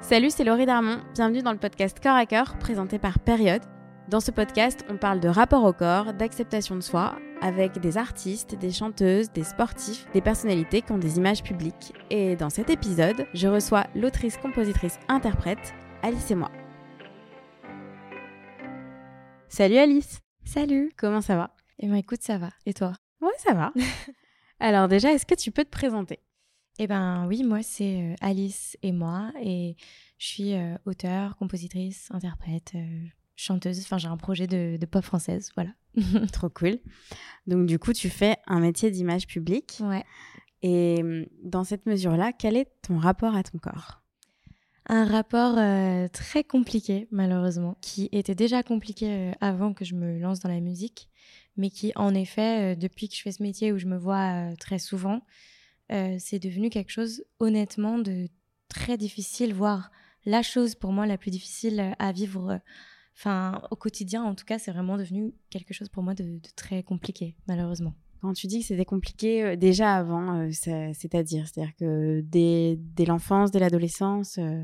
Salut, c'est Laurie Darmon. Bienvenue dans le podcast Corps à Cœur présenté par Période. Dans ce podcast, on parle de rapport au corps, d'acceptation de soi, avec des artistes, des chanteuses, des sportifs, des personnalités qui ont des images publiques. Et dans cet épisode, je reçois l'autrice, compositrice, interprète, Alice et moi. Salut Alice Salut Comment ça va? Eh bien écoute, ça va. Et toi? Ouais, ça va. Alors déjà, est-ce que tu peux te présenter? Eh ben oui, moi c'est euh, Alice et moi et je suis euh, auteure, compositrice, interprète, euh, chanteuse. Enfin, j'ai un projet de, de pop française, voilà. Trop cool. Donc du coup, tu fais un métier d'image publique. Ouais. Et hum, dans cette mesure-là, quel est ton rapport à ton corps? Un rapport euh, très compliqué, malheureusement, qui était déjà compliqué avant que je me lance dans la musique, mais qui, en effet, depuis que je fais ce métier où je me vois très souvent, euh, c'est devenu quelque chose, honnêtement, de très difficile, voire la chose pour moi la plus difficile euh, à vivre. euh, Enfin, au quotidien, en tout cas, c'est vraiment devenu quelque chose pour moi de, de très compliqué, malheureusement. Quand tu dis que c'était compliqué euh, déjà avant, euh, c'est-à-dire, c'est-à-dire que dès, l'enfance, dès l'adolescence, euh,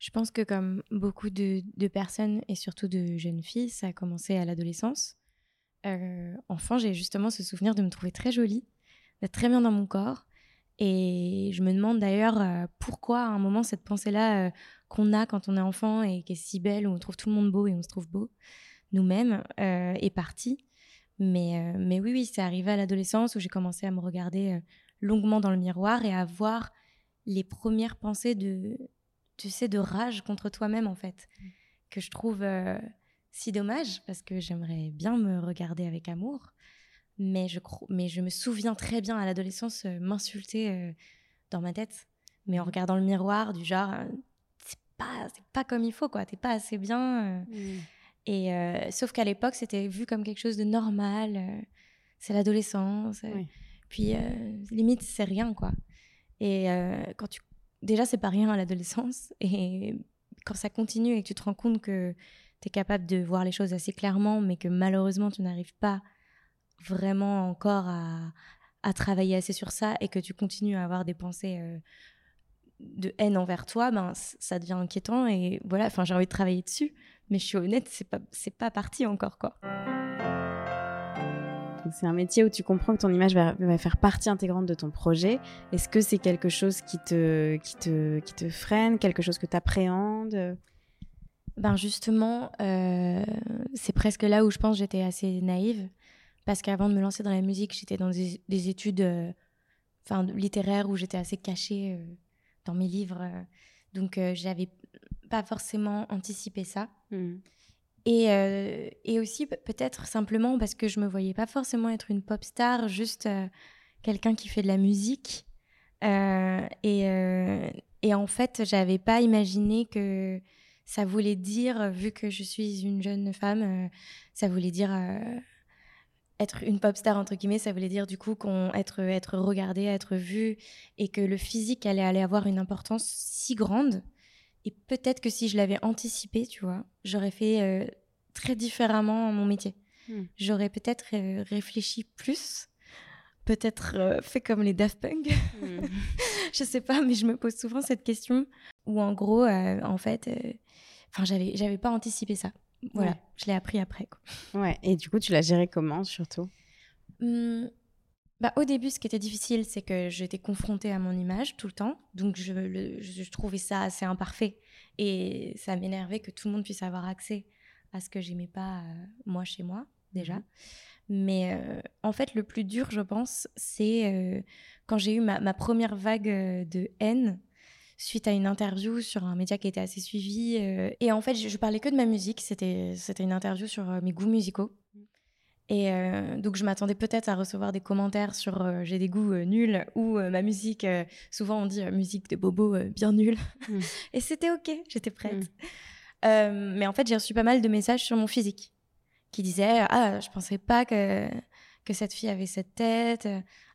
Je pense que comme beaucoup de, de personnes et surtout de jeunes filles, ça a commencé à l'adolescence. Enfant, j'ai justement ce souvenir de me trouver très jolie, d'être très bien dans mon corps. Et je me demande d'ailleurs euh, pourquoi à un moment cette pensée-là euh, qu'on a quand on est enfant et qui est si belle, où on trouve tout le monde beau et on se trouve beau nous-mêmes, euh, est partie. Mais, mais oui, oui, c'est arrivé à l'adolescence où j'ai commencé à me regarder longuement dans le miroir et à voir les premières pensées de, tu sais, de rage contre toi-même, en fait, que je trouve euh, si dommage, parce que j'aimerais bien me regarder avec amour. Mais je, mais je me souviens très bien à l'adolescence euh, m'insulter euh, dans ma tête, mais en regardant le miroir, du genre, euh, c'est pas, c'est pas comme il faut, quoi, t'es pas assez bien. euh. Et sauf qu'à l'époque, c'était vu comme quelque chose de normal. c'est l'adolescence. Oui. Puis limite, c'est rien, quoi. Et quand tu déjà c'est pas rien à l'adolescence et quand ça continue et que tu te rends compte que tu es capable de voir les choses assez clairement mais que malheureusement tu n'arrives pas vraiment encore à, à travailler assez sur ça et que tu continues à avoir des pensées euh, de haine envers toi ben ça devient inquiétant et voilà enfin j'ai envie de travailler dessus mais je suis honnête c'est pas c'est pas parti encore quoi c'est un métier où tu comprends que ton image va, va faire partie intégrante de ton projet. Est-ce que c'est quelque chose qui te, qui te, qui te freine, quelque chose que tu appréhendes Ben justement, euh, c'est presque là où je pense que j'étais assez naïve. Parce qu'avant de me lancer dans la musique, j'étais dans des, des études euh, littéraires où j'étais assez cachée euh, dans mes livres. euh. donc, euh, j'avais pas forcément anticipé ça. Et, euh, et aussi, pe- peut-être simplement parce que je me voyais pas forcément être une pop star, juste quelqu'un qui fait de la musique. Et, et en fait, j'avais pas imaginé que ça voulait dire, vu que je suis une jeune femme, ça voulait dire être une pop star entre guillemets, ça voulait dire du coup qu'on être être regardé, être vu, et que le physique allait aller avoir une importance si grande. Et peut-être que si je l'avais anticipé, tu vois, j'aurais fait euh, très différemment mon métier. Hmm. J'aurais peut-être euh, réfléchi plus, peut-être euh, fait comme les Daft Punk. je sais pas, mais je me pose souvent cette question où en gros, en fait, enfin, j'avais, j'avais pas anticipé ça. Voilà, Ouais. je l'ai appris après. Quoi. Ouais. Et du coup, tu l'as géré comment, surtout? Hum, bah, au début, ce qui était difficile, c'est que j'étais confrontée à mon image tout le temps. Donc, je, le- je, trouvais ça assez imparfait. Et ça m'énervait que tout le monde puisse avoir accès à ce que j'aimais pas, euh, moi, chez moi, déjà. Mhm. Mais euh, en fait, le plus dur, je pense, c'est euh, quand j'ai eu ma, ma première vague de haine suite à une interview sur un média qui était assez suivi. euh, et en fait, je, je parlais que de ma musique. C'était une interview sur euh, mes goûts musicaux. Et euh, donc, je m'attendais peut-être à recevoir des commentaires sur euh, j'ai des goûts euh, nuls ou ma musique. souvent, on dit musique de bobo bien nulle. Mm. Et c'était OK, j'étais prête. Euh, mais en fait, j'ai reçu pas mal de messages sur mon physique qui disaient Ah, je pensais pas que, que cette fille avait cette tête.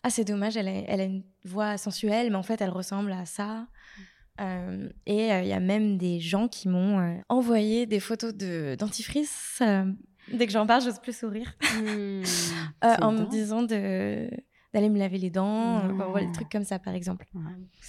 Ah, c'est dommage, elle a, elle a une voix sensuelle, mais en fait, elle ressemble à ça. Euh, et euh, il y a même des gens qui m'ont euh, envoyé des photos de dentifrice. dès que j'en parle, j'ose plus sourire. Hmm. En me disant de d'aller me laver les dents, euh, des trucs comme ça par exemple.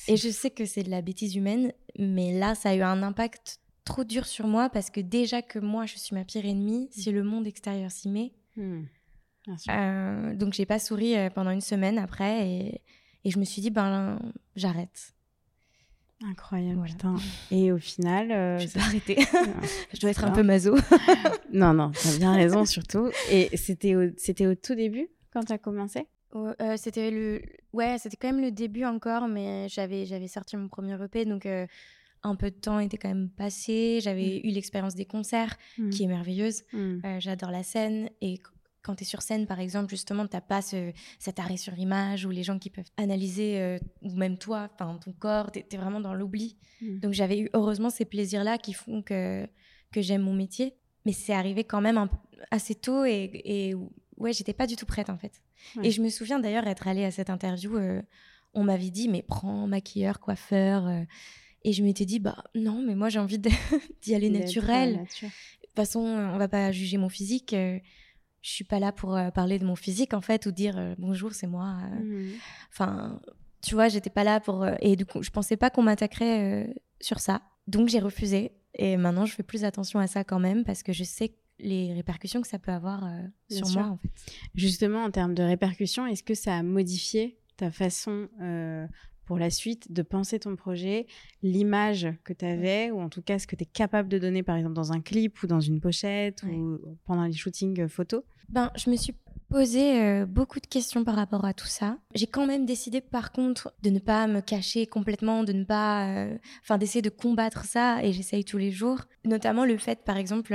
et je sais que c'est de la bêtise humaine, mais là ça a eu un impact trop dur sur moi parce que déjà que moi je suis ma pire ennemie, si le monde extérieur s'y met. Euh, donc j'ai pas souri pendant une semaine après et, et je me suis dit ben j'arrête. Incroyable, putain. Et au final. Euh, je vais arrêter. je dois être un peu maso. non, non, t'as bien raison, surtout. Et c'était au, c'était au tout début, quand tu as commencé euh, C'était le. Ouais, c'était quand même le début encore, mais j'avais, j'avais sorti mon premier EP, donc euh, un peu de temps était quand même passé. J'avais mm. eu l'expérience des concerts, mm. qui est merveilleuse. Mm. j'adore la scène. Et quand tu es sur scène, par exemple, justement, tu n'as pas cet arrêt sur image ou les gens qui peuvent analyser, euh, ou même toi, ton corps, tu es, vraiment dans l'oubli. Mm. Donc j'avais eu heureusement ces plaisirs-là qui font que, que j'aime mon métier. Mais c'est arrivé quand même assez tôt et, et ouais, j'étais pas du tout prête en fait. Et je me souviens d'ailleurs être allée à cette interview, euh, on m'avait dit, mais prends maquilleur, coiffeur. Euh, et je m'étais dit, bah non, mais moi j'ai envie d'y aller naturel. De toute façon, on va pas juger mon physique je suis pas là pour euh, parler de mon physique en fait ou dire euh, bonjour c'est moi euh. mmh. enfin tu vois j'étais pas là pour et du coup je pensais pas qu'on m'attaquerait sur ça donc j'ai refusé et maintenant je fais plus attention à ça quand même parce que je sais les répercussions que ça peut avoir sur moi en fait justement en termes de répercussions est-ce que ça a modifié ta façon pour la suite de penser ton projet, l'image que tu avais, ou en tout cas ce que tu es capable de donner, par exemple, dans un clip ou dans une pochette ou pendant les shootings euh, photos? Ben, Je me suis posé euh, beaucoup de questions par rapport à tout ça. J'ai quand même décidé, par contre, de ne pas me cacher complètement, de ne pas. Euh, enfin, d'essayer de combattre ça, et j'essaye tous les jours. Notamment le fait, par exemple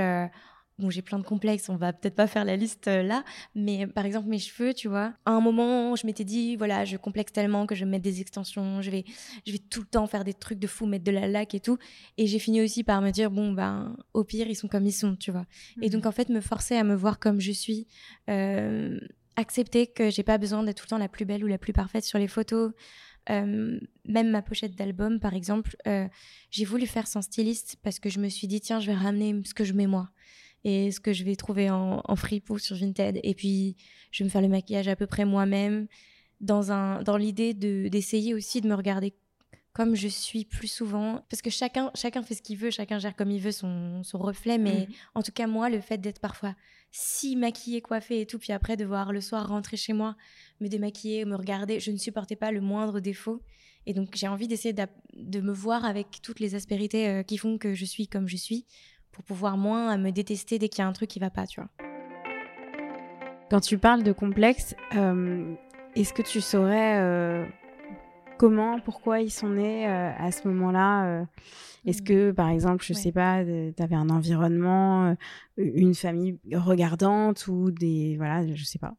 bon, j'ai plein de complexes, on va peut-être pas faire la liste euh, là, mais par exemple mes cheveux, tu vois, à un moment, je m'étais dit, voilà, je complexe tellement que je vais mettre des extensions, je vais, je vais tout le temps faire des trucs de fou, mettre de la laque et tout, et j'ai fini aussi par me dire, bon, ben, au pire, ils sont comme ils sont, tu vois. Et donc, mhm. en fait, me forcer à me voir comme je suis, euh, accepter que j'ai pas besoin d'être tout le temps la plus belle ou la plus parfaite sur les photos, euh, même ma pochette d'album, par exemple, j'ai voulu faire sans styliste parce que je me suis dit, tiens, je vais ramener ce que je mets moi et ce que je vais trouver en, en free ou sur Vinted. Et puis, je vais me faire le maquillage à peu près moi-même, dans, un, dans l'idée de, d'essayer aussi de me regarder comme je suis plus souvent. Parce que chacun, chacun fait ce qu'il veut, chacun gère comme il veut son, son reflet. Mais mhm. en tout cas, moi, le fait d'être parfois si maquillée, coiffée et tout, puis après de voir le soir rentrer chez moi, me démaquiller, me regarder, je ne supportais pas le moindre défaut. Et donc, j'ai envie d'essayer de me voir avec toutes les aspérités euh, qui font que je suis comme je suis pour pouvoir moins me détester dès qu'il y a un truc qui va pas, tu vois. Quand tu parles de complexe, euh, est-ce que tu saurais euh, comment, pourquoi ils sont nés euh, à ce moment-là Est-ce que, par exemple, je sais pas, tu avais un environnement, une famille regardante ou des. Voilà, je sais pas.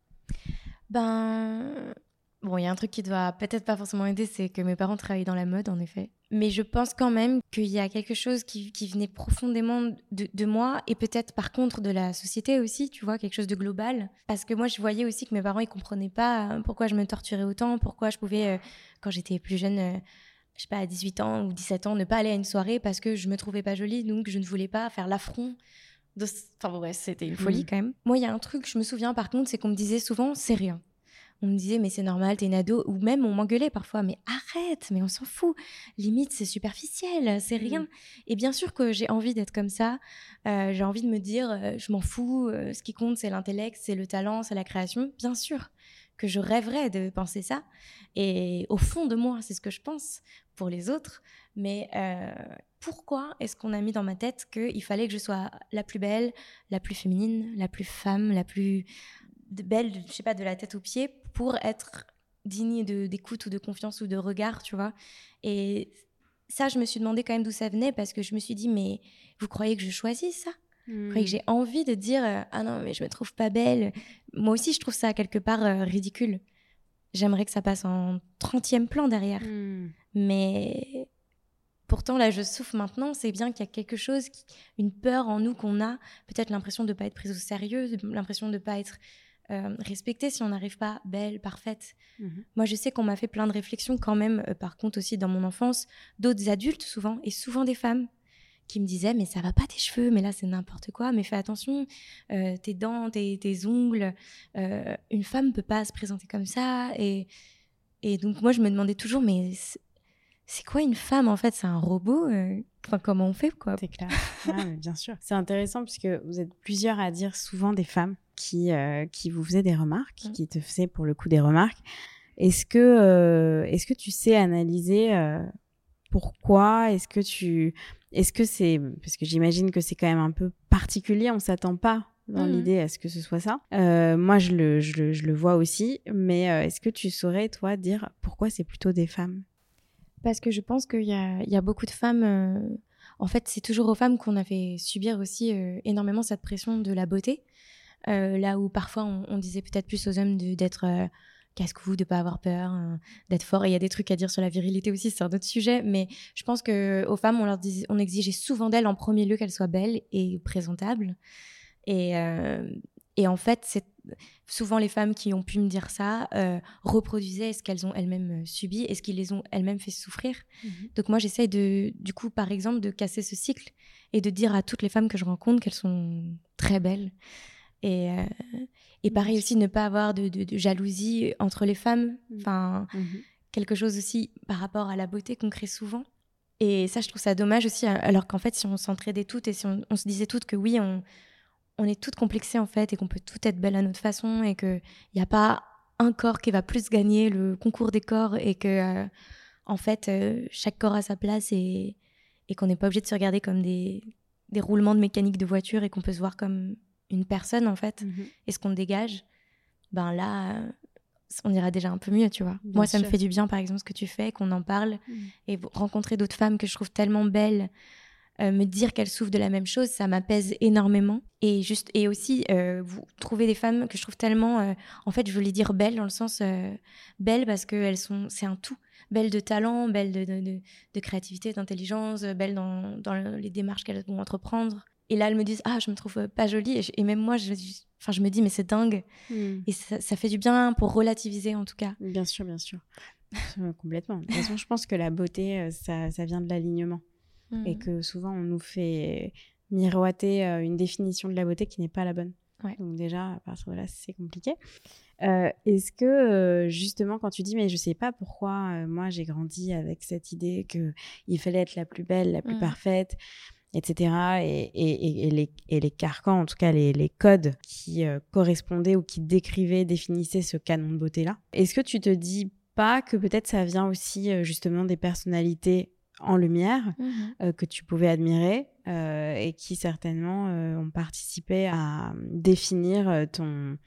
Ben. Bon, il y a un truc qui doit peut-être pas forcément aider, c'est que mes parents travaillaient dans la mode, en effet. Mais je pense quand même qu'il y a quelque chose qui, venait profondément de, moi et peut-être par contre de la société aussi, tu vois, quelque chose de global. Parce que moi, je voyais aussi que mes parents, ils comprenaient pas euh, pourquoi je me torturais autant, pourquoi je pouvais, euh, quand j'étais plus jeune, euh, je sais pas, à 18 ans ou 17 ans, ne pas aller à une soirée parce que je me trouvais pas jolie, donc je ne voulais pas faire l'affront. De... Enfin ouais, c'était une folie mmh. quand même. Moi, il y a un truc, je me souviens par contre, c'est qu'on me disait souvent, c'est rien on me disait mais c'est normal, t'es une ado, ou même on m'engueulait parfois, mais arrête, mais on s'en fout, limite c'est superficiel, c'est mmh. rien. Et bien sûr que j'ai envie d'être comme ça, euh, j'ai envie de me dire euh, je m'en fous, euh, ce qui compte c'est l'intellect, c'est le talent, c'est la création, bien sûr que je rêverais de penser ça, et au fond de moi c'est ce que je pense pour les autres, mais pourquoi est-ce qu'on a mis dans ma tête qu'il fallait que je sois la plus belle, la plus féminine, la plus femme, la plus belle, je sais pas, de la tête aux pieds pour être digne d'écoute ou de confiance ou de regard, tu vois. Et ça, je me suis demandé quand même d'où ça venait parce que je me suis dit, mais vous croyez que je choisis ça? Vous croyez que hmm. j'ai envie de dire, euh, ah non, mais je me trouve pas belle? Moi aussi, je trouve ça quelque part euh, ridicule. J'aimerais que ça passe en 30e plan derrière. Hmm. Mais pourtant, là, je souffre maintenant. C'est bien qu'il y a quelque chose, une peur en nous qu'on a, peut-être l'impression de ne pas être prise au sérieux, l'impression de ne pas être euh, respecter si on n'arrive pas belle, parfaite. Mhm. Moi, je sais qu'on m'a fait plein de réflexions quand même, euh, par contre aussi dans mon enfance, d'autres adultes souvent, et souvent des femmes, qui me disaient mais ça va pas tes cheveux, mais là c'est n'importe quoi, mais fais attention, euh, tes dents, tes, tes ongles, une femme peut pas se présenter comme ça. Et, et donc moi je me demandais toujours mais c'est quoi une femme en fait? C'est un robot euh, Enfin, comment on fait quoi? C'est clair. Ah, bien sûr. C'est intéressant puisque vous êtes plusieurs à dire souvent des femmes qui, qui vous faisaient des remarques, mmh. qui te faisaient pour le coup des remarques. Est-ce que, est-ce que tu sais analyser pourquoi? Est-ce que tu est-ce que c'est parce que j'imagine que c'est quand même un peu particulier, on s'attend pas dans mmh l'idée à ce que ce soit ça. Euh, moi, je le, je, le, je le, vois aussi, mais euh, est-ce que tu saurais, toi, dire pourquoi c'est plutôt des femmes? Parce que je pense qu'il y a, beaucoup de femmes. Euh, en fait, c'est toujours aux femmes qu'on a fait subir aussi énormément cette pression de la beauté. là où parfois on, disait peut-être plus aux hommes d'être casse-cou, de pas avoir peur, hein, d'être fort. Et il y a des trucs à dire sur la virilité aussi, c'est un autre sujet. Mais je pense que aux femmes, on exigeait souvent d'elles en premier lieu qu'elles soient belles et présentables. Et, euh, et en fait, c'est souvent les femmes qui ont pu me dire ça euh, reproduisaient ce qu'elles ont elles-mêmes euh, subi et ce qui les ont elles-mêmes fait souffrir. Mmh Donc moi, j'essaye de, du coup, par exemple, de casser ce cycle et de dire à toutes les femmes que je rencontre qu'elles sont très belles. Et, et pareil aussi, ne pas avoir de, jalousie entre les femmes. Mmh. Enfin, mmh quelque chose aussi par rapport à la beauté qu'on crée souvent. Et ça, je trouve ça dommage aussi, alors qu'en fait, si on s'entraidait toutes et si on, se disait toutes que oui, on, on est toutes complexées en fait et qu'on peut toutes être belles à notre façon et qu'il n'y a pas un corps qui va plus gagner le concours des corps et que, euh, en fait, euh, chaque corps a sa place et, et qu'on n'est pas obligé de se regarder comme des, des roulements de mécanique de voiture et qu'on peut se voir comme une personne en fait mhm. et ce qu'on dégage, ben là, on ira déjà un peu mieux, tu vois. Moi, ça me fait du bien, par exemple, ce que tu fais, qu'on en parle mhm. et rencontrer d'autres femmes que je trouve tellement belles. Euh, me dire qu'elles souffrent de la même chose, ça m'apaise énormément. Et juste et aussi euh, vous trouvez des femmes que je trouve tellement, euh, en fait, je voulais dire belles dans le sens belles parce que elles sont, c'est un tout, belles de talent, belles de, de, de créativité, d'intelligence, belles dans, dans les démarches qu'elles vont entreprendre. Et là, elles me disent Ah, je me trouve pas jolie. Et, même moi, je, enfin, je me dis Mais c'est dingue. Hmm. Et ça, fait du bien pour relativiser, en tout cas. Bien sûr, bien sûr. Complètement. De toute façon, je pense que la beauté, ça, ça vient de l'alignement. Et que souvent, on nous fait miroiter euh, une définition de la beauté qui n'est pas la bonne. Donc, déjà, à partir de là, c'est compliqué. Euh, est-ce que justement quand tu dis mais je sais pas pourquoi moi j'ai grandi avec cette idée que il fallait être la plus belle, la plus hmm. parfaite, etc. Et, les, les, carcans, en tout cas les, codes qui euh, correspondaient ou qui décrivaient, définissaient ce canon de beauté-là. Est-ce que tu te dis pas que peut-être ça vient aussi euh, justement des personnalités en lumière mmh euh, que tu pouvais admirer et qui certainement ont participé à définir ton,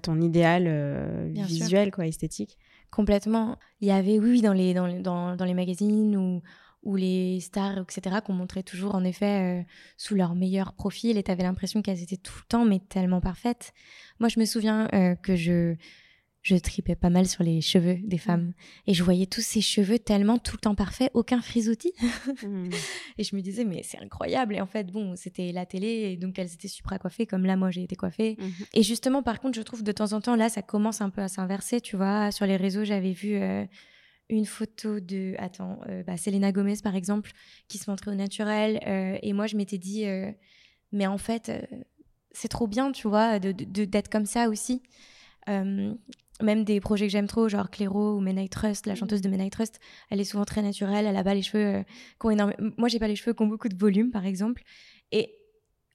ton idéal visuel, quoi, esthétique Complètement. Il y avait, oui, dans les, dans, dans, dans les magazines ou ou les stars, etc., qu'on montrait toujours en effet euh, sous leur meilleur profil et tu avais l'impression qu'elles étaient tout le temps, mais tellement parfaites. Moi, je me souviens euh, que je, je tripais pas mal sur les cheveux des femmes et je voyais tous ces cheveux tellement tout le temps parfaits, aucun frisoutis. Mmh. Et je me disais, mais c'est incroyable. Et en fait, bon, c'était la télé et donc elles étaient super coiffées comme là, moi, j'ai été coiffée. Mmh. Et justement, par contre, je trouve de temps en temps, là, ça commence un peu à s'inverser, tu vois. Sur les réseaux, j'avais vu. Euh, une photo de, attends, euh, bah, Selena Gomez par exemple, qui se montrait au naturel. Euh, et moi, je m'étais dit, mais en fait, c'est trop bien, tu vois, de, d'être comme ça aussi. Même des projets que j'aime trop, genre Clairo ou Men Trust, la mmh. chanteuse de Men Trust, elle est souvent très naturelle, elle a pas les cheveux qui ont énormément. Moi, j'ai pas les cheveux qui ont beaucoup de volume, par exemple. Et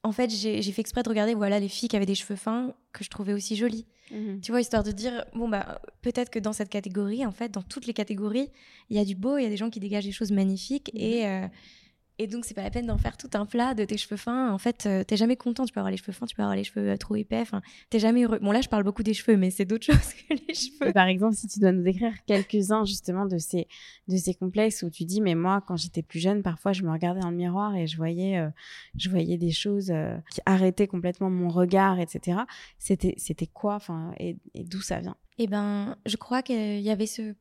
en fait, j'ai fait exprès de regarder voilà, les filles qui avaient des cheveux fins que je trouvais aussi jolies. Mhm. Tu vois, histoire de dire, bon, bah, peut-être que dans cette catégorie, en fait, dans toutes les catégories, il y a du beau, il y a des gens qui dégagent des choses magnifiques. Mhm. Et, euh, et donc, c'est pas la peine d'en faire tout un plat de tes cheveux fins. En fait, euh, t'es jamais content. Tu peux avoir les cheveux fins, tu peux avoir les cheveux euh, trop épais. Enfin, t'es jamais heureux. Bon, là, je parle beaucoup des cheveux, mais c'est d'autres choses que les cheveux. par exemple, si tu dois nous décrire quelques-uns, justement, de ces, de ces complexes où tu dis, mais moi, quand j'étais plus jeune, parfois, je me regardais dans le miroir et je voyais, euh, je voyais des choses qui arrêtaient complètement mon regard, etc. C'était, c'était quoi, enfin, et, et d'où ça vient? Eh ben, je crois qu'il y avait ce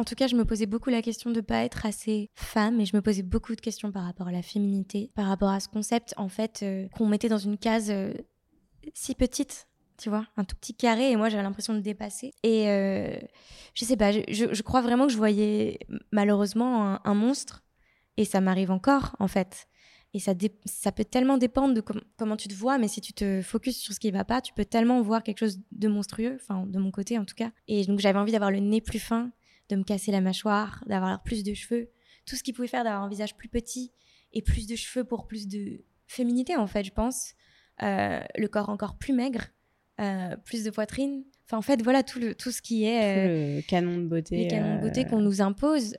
en tout cas, je me posais beaucoup la question de ne pas être assez femme et je me posais beaucoup de questions par rapport à la féminité, par rapport à ce concept en fait euh, qu'on mettait dans une case euh, si petite, tu vois, un tout petit carré et moi j'avais l'impression de dépasser. Et euh, je sais pas, je, crois vraiment que je voyais malheureusement un, monstre et ça m'arrive encore en fait. Et ça, peut tellement dépendre de comment tu te vois, mais si tu te focuses sur ce qui va pas, tu peux tellement voir quelque chose de monstrueux, enfin de mon côté en tout cas. Et donc j'avais envie d'avoir le nez plus fin, de me casser la mâchoire, d'avoir plus de cheveux, tout ce qui pouvait faire d'avoir un visage plus petit et plus de cheveux pour plus de féminité en fait, je pense. Euh, le corps encore plus maigre, euh, plus de poitrine. Enfin, en fait, voilà tout, le, tout ce qui est. le canon de beauté. Les canons de beauté qu'on nous impose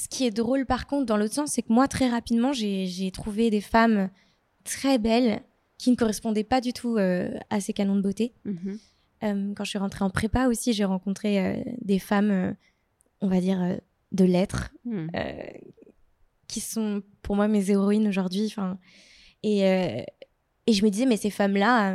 ce qui est drôle par contre dans l'autre sens, c'est que moi très rapidement j'ai trouvé des femmes très belles qui ne correspondaient pas du tout euh, à ces canons de beauté. Mhm. Euh, quand je suis rentrée en prépa aussi, j'ai rencontré euh, des femmes, on va dire, de lettres, hmm. qui sont pour moi mes héroïnes aujourd'hui. Et, et je me disais, mais ces femmes-là,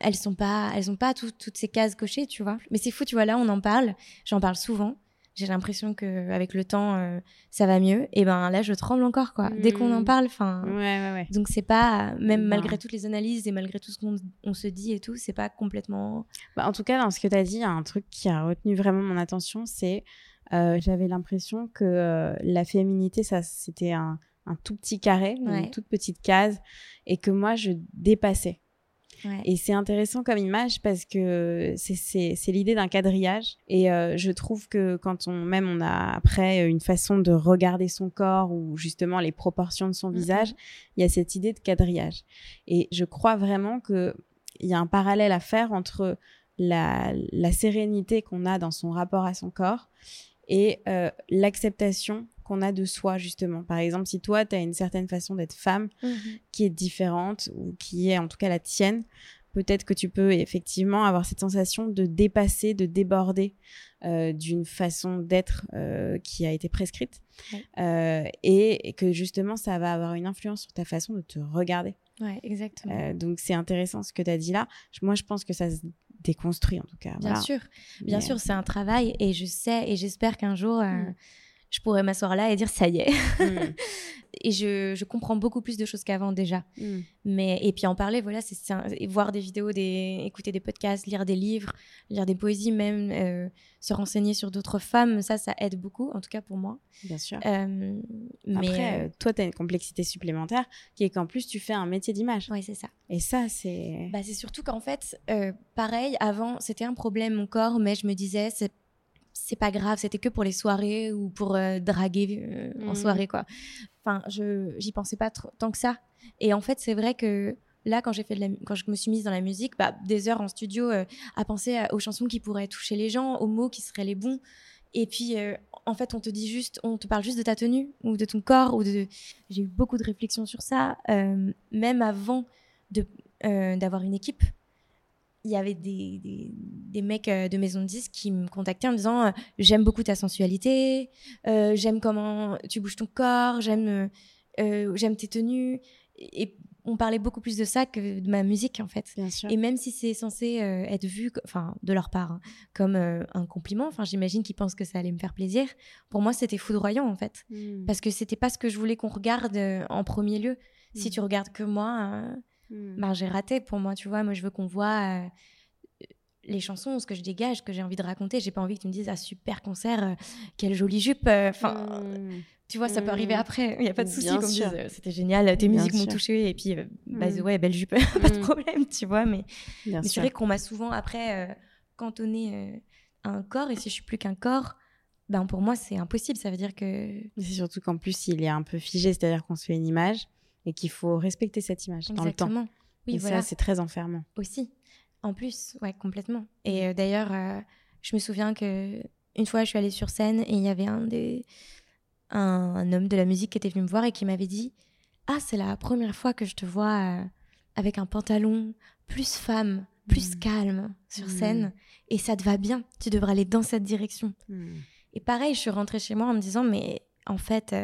elles sont pas, elles ont pas toutes ces cases cochées, tu vois. Mais c'est fou, tu vois, là on en parle, j'en parle souvent j'ai l'impression que avec le temps euh, ça va mieux. Et ben là je tremble encore quoi. Dès qu'on en hmm. parle enfin ouais, ouais, ouais. donc c'est pas même malgré toutes les analyses et malgré tout ce qu'on se dit et tout c'est pas complètement bah, en tout cas dans ce que tu as dit il y a un truc qui a retenu vraiment mon attention c'est euh, j'avais l'impression que euh, la féminité ça c'était un, un, tout petit carré une toute petite case et que moi je dépassais et c'est intéressant comme image parce que c'est l'idée d'un quadrillage. Et euh, je trouve que quand on, même on a après une façon de regarder son corps ou justement les proportions de son visage, il y a cette idée de quadrillage. Et je crois vraiment qu'il y a un parallèle à faire entre la, la sérénité qu'on a dans son rapport à son corps et euh, l'acceptation qu'on a de soi, justement. Par exemple, si toi, tu as une certaine façon d'être femme mhm. qui est différente ou qui est en tout cas la tienne, peut-être que tu peux effectivement avoir cette sensation de dépasser, de déborder euh, d'une façon d'être euh, qui a été prescrite euh, et, que justement ça va avoir une influence sur ta façon de te regarder. Ouais, exactement. donc c'est intéressant ce que tu as dit là. Moi je pense que ça se déconstruit en tout cas. Bien sûr, bien sûr, c'est un travail et je sais et j'espère qu'un jour. Mm je pourrais m'asseoir là et dire ça y est. Hmm. et je, je, comprends beaucoup plus de choses qu'avant déjà. Hmm. Mais et puis en parler, voilà, c'est voir des vidéos, des, écouter des podcasts, lire des livres, lire des poésies, même euh, se renseigner sur d'autres femmes, ça, ça aide beaucoup, en tout cas pour moi. Bien sûr. Euh, mais Après, euh, toi, tu as une complexité supplémentaire qui est qu'en plus, tu fais un métier d'image. Oui, c'est ça. Et ça, c'est. Bah, c'est surtout qu'en fait, pareil, avant, c'était un problème, mon corps, mais je me disais, c'est c'est pas grave, c'était que pour les soirées ou pour euh, draguer euh, en mmh. soirée, quoi. Enfin, je j'y pensais pas trop, tant que ça. Et en fait, c'est vrai que là, quand j'ai fait quand je me suis mise dans la musique, bah, des heures en studio euh, à penser aux chansons qui pourraient toucher les gens, aux mots qui seraient les bons. Et puis, en fait, on te dit juste, on te parle juste de ta tenue ou de ton corps ou de. J'ai eu beaucoup de réflexions sur ça, même avant de d'avoir une équipe il y avait des, des, mecs euh, de maison de disques qui me contactaient en me disant euh, j'aime beaucoup ta sensualité, euh, j'aime comment tu bouges ton corps, j'aime j'aime tes tenues et on parlait beaucoup plus de ça que de ma musique en fait. Et même si c'est censé être vu, enfin de leur part, hein, comme un compliment, enfin j'imagine qu'ils pensent que ça allait me faire plaisir. Pour moi, c'était foudroyant en fait, hmm. parce que c'était pas ce que je voulais qu'on regarde en premier lieu. Si hmm. tu regardes que moi, Hmm. Ben, j'ai raté pour moi, tu vois. Moi, je veux qu'on voit euh, les chansons, ce que je dégage, ce que j'ai envie de raconter. J'ai pas envie que tu me dises, ah, super concert, euh, quelle jolie jupe. Euh, enfin, hmm. tu vois, ça peut arriver hmm. après. Il n'y a pas de souci c'était génial, tes musiques m'ont touché. Et puis, bah, ouais, belle jupe, pas de problème, tu vois. Mais, mais c'est vrai qu'on m'a souvent, après, cantonné à un corps. Et si je suis plus qu'un corps, ben, pour moi, c'est impossible. Ça veut dire que. C'est surtout qu'en plus, il est un peu figé, c'est-à-dire qu'on se fait une image et qu'il faut respecter cette image dans le temps. Oui, et ça, c'est très enfermant. Aussi. En plus, ouais, complètement. Et euh, d'ailleurs, euh, je me souviens que une fois, je suis allée sur scène et il y avait un des un, homme de la musique qui était venu me voir et qui m'avait dit "Ah, c'est la première fois que je te vois euh, avec un pantalon plus femme, plus hmm. calme sur hmm. scène et ça te va bien. Tu devrais aller dans cette direction." Et pareil, je suis rentrée chez moi en me disant "Mais en fait,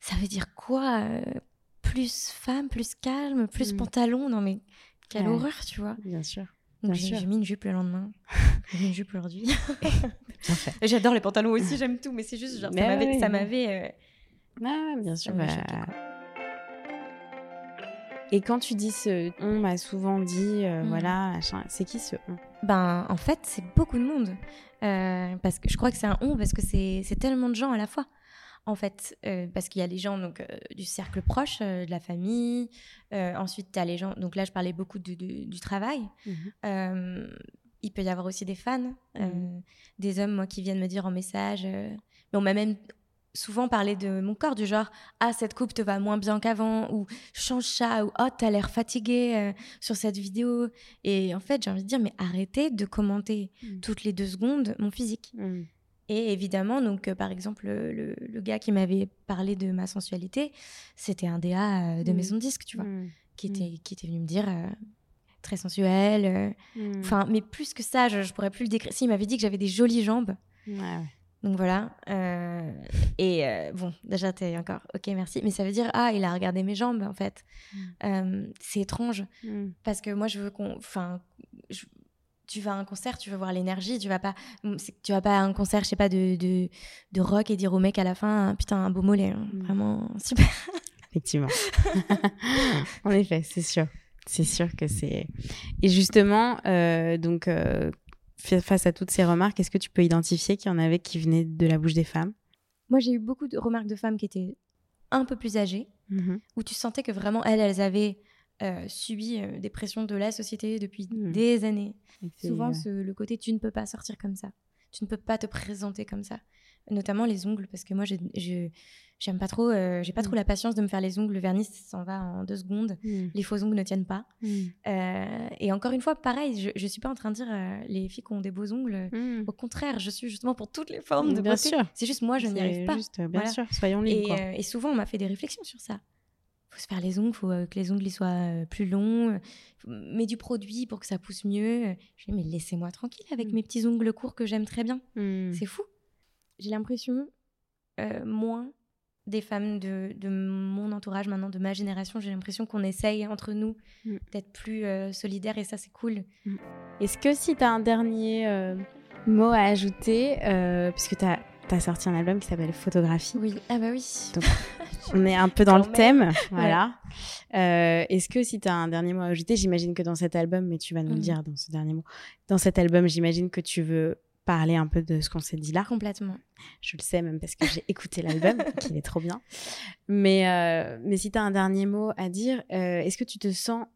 ça veut dire quoi plus femme, plus calme, plus mm. pantalon. Non, mais quelle horreur, tu vois. Bien sûr. j'ai mis une jupe le lendemain. j'ai une jupe aujourd'hui. J'adore les pantalons aussi, j'aime tout, mais c'est juste, genre, ça m'avait. Euh, ah, bien sûr. Bah. Et quand tu dis ce on m'a souvent dit, euh, mm. voilà, c'est qui ce on? Ben, en fait, c'est beaucoup de monde. Euh, parce que je crois que c'est un on parce que c'est tellement de gens à la fois. En fait, euh, parce qu'il y a les gens donc, euh, du cercle proche, euh, de la famille. ensuite, tu as les gens. Donc là, je parlais beaucoup du travail. Mhm. il peut y avoir aussi des fans, mhm. des hommes moi, qui viennent me dire en message. mais on m'a même souvent parlé de mon corps, du genre Ah, cette coupe te va moins bien qu'avant, ou change ça, ou Oh, t'as l'air fatigué sur cette vidéo. Et en fait, j'ai envie de dire Mais arrêtez de commenter mhm. toutes les deux secondes mon physique. Et évidemment, donc, euh, par exemple, le, gars qui m'avait parlé de ma sensualité, c'était un DA euh, de mm. maison de disque, tu vois, mm. qui, était, mm. qui était venu me dire euh, très sensuel. Enfin, mais plus que ça, je, je pourrais plus le décrire. Si, il m'avait dit que j'avais des jolies jambes. Donc voilà. et bon, déjà, t'es encore, ok, merci. Mais ça veut dire, ah, il a regardé mes jambes, en fait. c'est étrange. Parce que moi, je veux qu'on. Tu vas à un concert, tu veux voir l'énergie, tu vas pas, tu vas pas à un concert, je sais pas, de, de, de rock et dire au mec à la fin, putain, un beau mollet, hein. mm. vraiment super. Effectivement. en effet, c'est sûr. C'est sûr que c'est. Et justement, euh, donc, euh, face à toutes ces remarques, est-ce que tu peux identifier qu'il y en avait qui venaient de la bouche des femmes? Moi, j'ai eu beaucoup de remarques de femmes qui étaient un peu plus âgées, mm-hmm. où tu sentais que vraiment, elles, elles avaient euh, subi euh, des pressions de la société depuis mmh. des années. Souvent, le côté tu ne peux pas sortir comme ça, tu ne peux pas te présenter comme ça. Notamment les ongles, parce que moi, je j'aime pas trop, euh, j'ai pas trop mmh. la patience de me faire les ongles. Le vernis s'en va en deux secondes. Mmh. Les faux ongles ne tiennent pas. et encore une fois, pareil, je, je suis pas en train de dire les filles qui ont des beaux ongles. Au contraire, je suis justement pour toutes les formes de bien beauté. C'est juste moi, je n'y arrive pas. bien sûr, soyons libres. Et, et, souvent, on m'a fait des réflexions sur ça faut se faire les ongles, faut euh, que les ongles soient euh, plus longs, mets du produit pour que ça pousse mieux. Je dis mais laissez-moi tranquille avec mm. mes petits ongles courts que j'aime très bien. Mm. C'est fou. J'ai l'impression euh, moins des femmes de, de, mon entourage maintenant, de ma génération, j'ai l'impression qu'on essaye entre nous mm. d'être plus solidaires et ça c'est cool. Est-ce que si tu as un dernier mot à ajouter, puisque tu as tu as sorti un album qui s'appelle Photographie. Oui, ah bah oui. Donc, on est un peu dans le thème. Voilà. Euh, est-ce que si tu as un dernier mot à ajouter, j'imagine que dans cet album, mais tu vas nous le mm. dire dans ce dernier mot, dans cet album, j'imagine que tu veux parler un peu de ce qu'on s'est dit là. Complètement. Je le sais même parce que j'ai écouté l'album, qu'il est trop bien. Mais, euh, mais si tu as un dernier mot à dire, euh, est-ce que tu te sens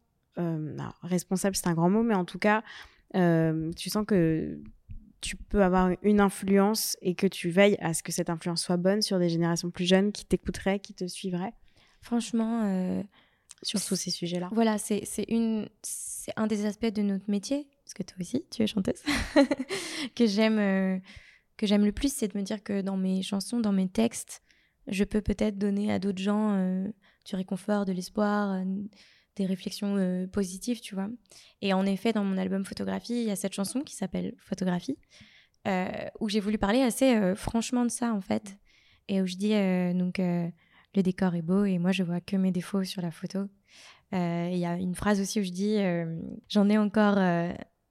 responsable, c'est un grand mot, mais en tout cas, tu sens que tu peux avoir une influence et que tu veilles à ce que cette influence soit bonne sur des générations plus jeunes qui t'écouteraient, qui te suivraient? Franchement, euh, sur tous ces sujets-là. Voilà, c'est une c'est un des aspects de notre métier parce que toi aussi, tu es chanteuse que j'aime euh, que j'aime le plus, c'est de me dire que dans mes chansons, dans mes textes, je peux peut-être donner à d'autres gens euh, du réconfort, de l'espoir des réflexions euh, positives, tu vois. Et en effet, dans mon album Photographie, il y a cette chanson qui s'appelle Photographie, euh, où j'ai voulu parler assez euh, franchement de ça, en fait. Et où je dis, donc, le décor est beau et moi, je vois que mes défauts sur la photo. Il y a une phrase aussi où je dis, j'en ai encore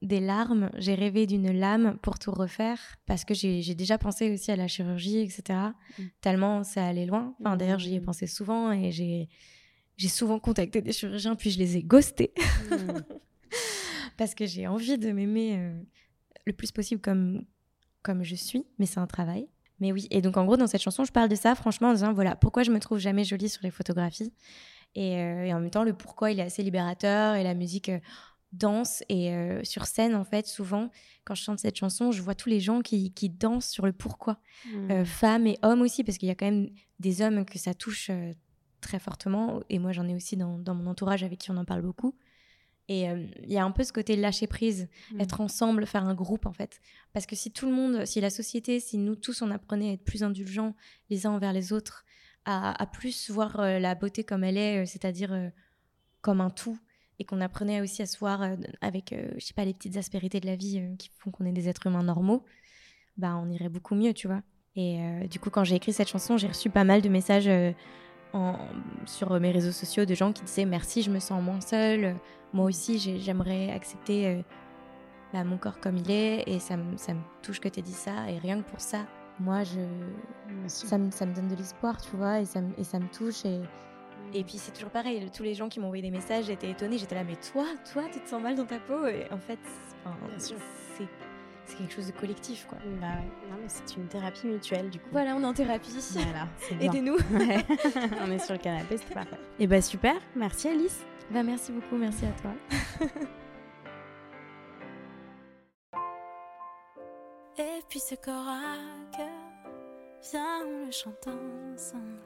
des larmes, j'ai rêvé d'une lame pour tout refaire, parce que j'ai déjà pensé aussi à la chirurgie, etc. Mm. Tellement ça allait loin. Enfin, D'ailleurs, j'y ai mm. pensé souvent et j'ai j'ai souvent contacté des chirurgiens, puis je les ai ghostés. Hmm. Parce que j'ai envie de m'aimer euh, le plus possible comme, comme je suis, mais c'est un travail. Mais oui, et donc en gros, dans cette chanson, je parle de ça, franchement, en disant voilà, pourquoi je me trouve jamais jolie sur les photographies. Et, euh, en même temps, le pourquoi, il est assez libérateur, et la musique euh, danse. Et sur scène, en fait, souvent, quand je chante cette chanson, je vois tous les gens qui, qui dansent sur le pourquoi. Hmm. femmes et hommes aussi, parce qu'il y a quand même des hommes que ça touche très fortement. Et moi, j'en ai aussi dans, mon entourage avec qui on en parle beaucoup. Et euh, il y a un peu ce côté lâcher prise, mm. être ensemble, faire un groupe en fait. Parce que si tout le monde, si la société, si nous tous on apprenait à être plus indulgents les uns envers les autres, à, plus voir euh, la beauté comme elle est, euh, c'est-à-dire comme un tout, et qu'on apprenait aussi à se voir avec, je sais pas, les petites aspérités de la vie qui font qu'on est des êtres humains normaux, bah on irait beaucoup mieux, tu vois. Et du coup, quand j'ai écrit cette chanson, j'ai reçu pas mal de messages sur mes réseaux sociaux de gens qui disaient merci, je me sens moins seule. Moi aussi, j'aimerais accepter euh, bah, mon corps comme il est et ça, me, ça me touche que tu aies dit ça. Et rien que pour ça, moi, je, ça, me, ça me donne de l'espoir, tu vois, et ça, et ça me touche. Et, et puis c'est toujours pareil, tous les gens qui m'ont envoyé des messages, j'étais étonnée, j'étais là, mais toi, toi, tu te sens mal dans ta peau Et en fait, c'est quelque chose de collectif, quoi. Bah ouais, non mais c'est une thérapie mutuelle du coup. Voilà, on est en thérapie. Voilà, c'est. Aidez-nous. Ouais. on est sur le canapé, c'est parfait. Et bah super, merci Alice. bah merci beaucoup, merci à toi. Et puis ce corps à cœur, viens on le chante ensemble.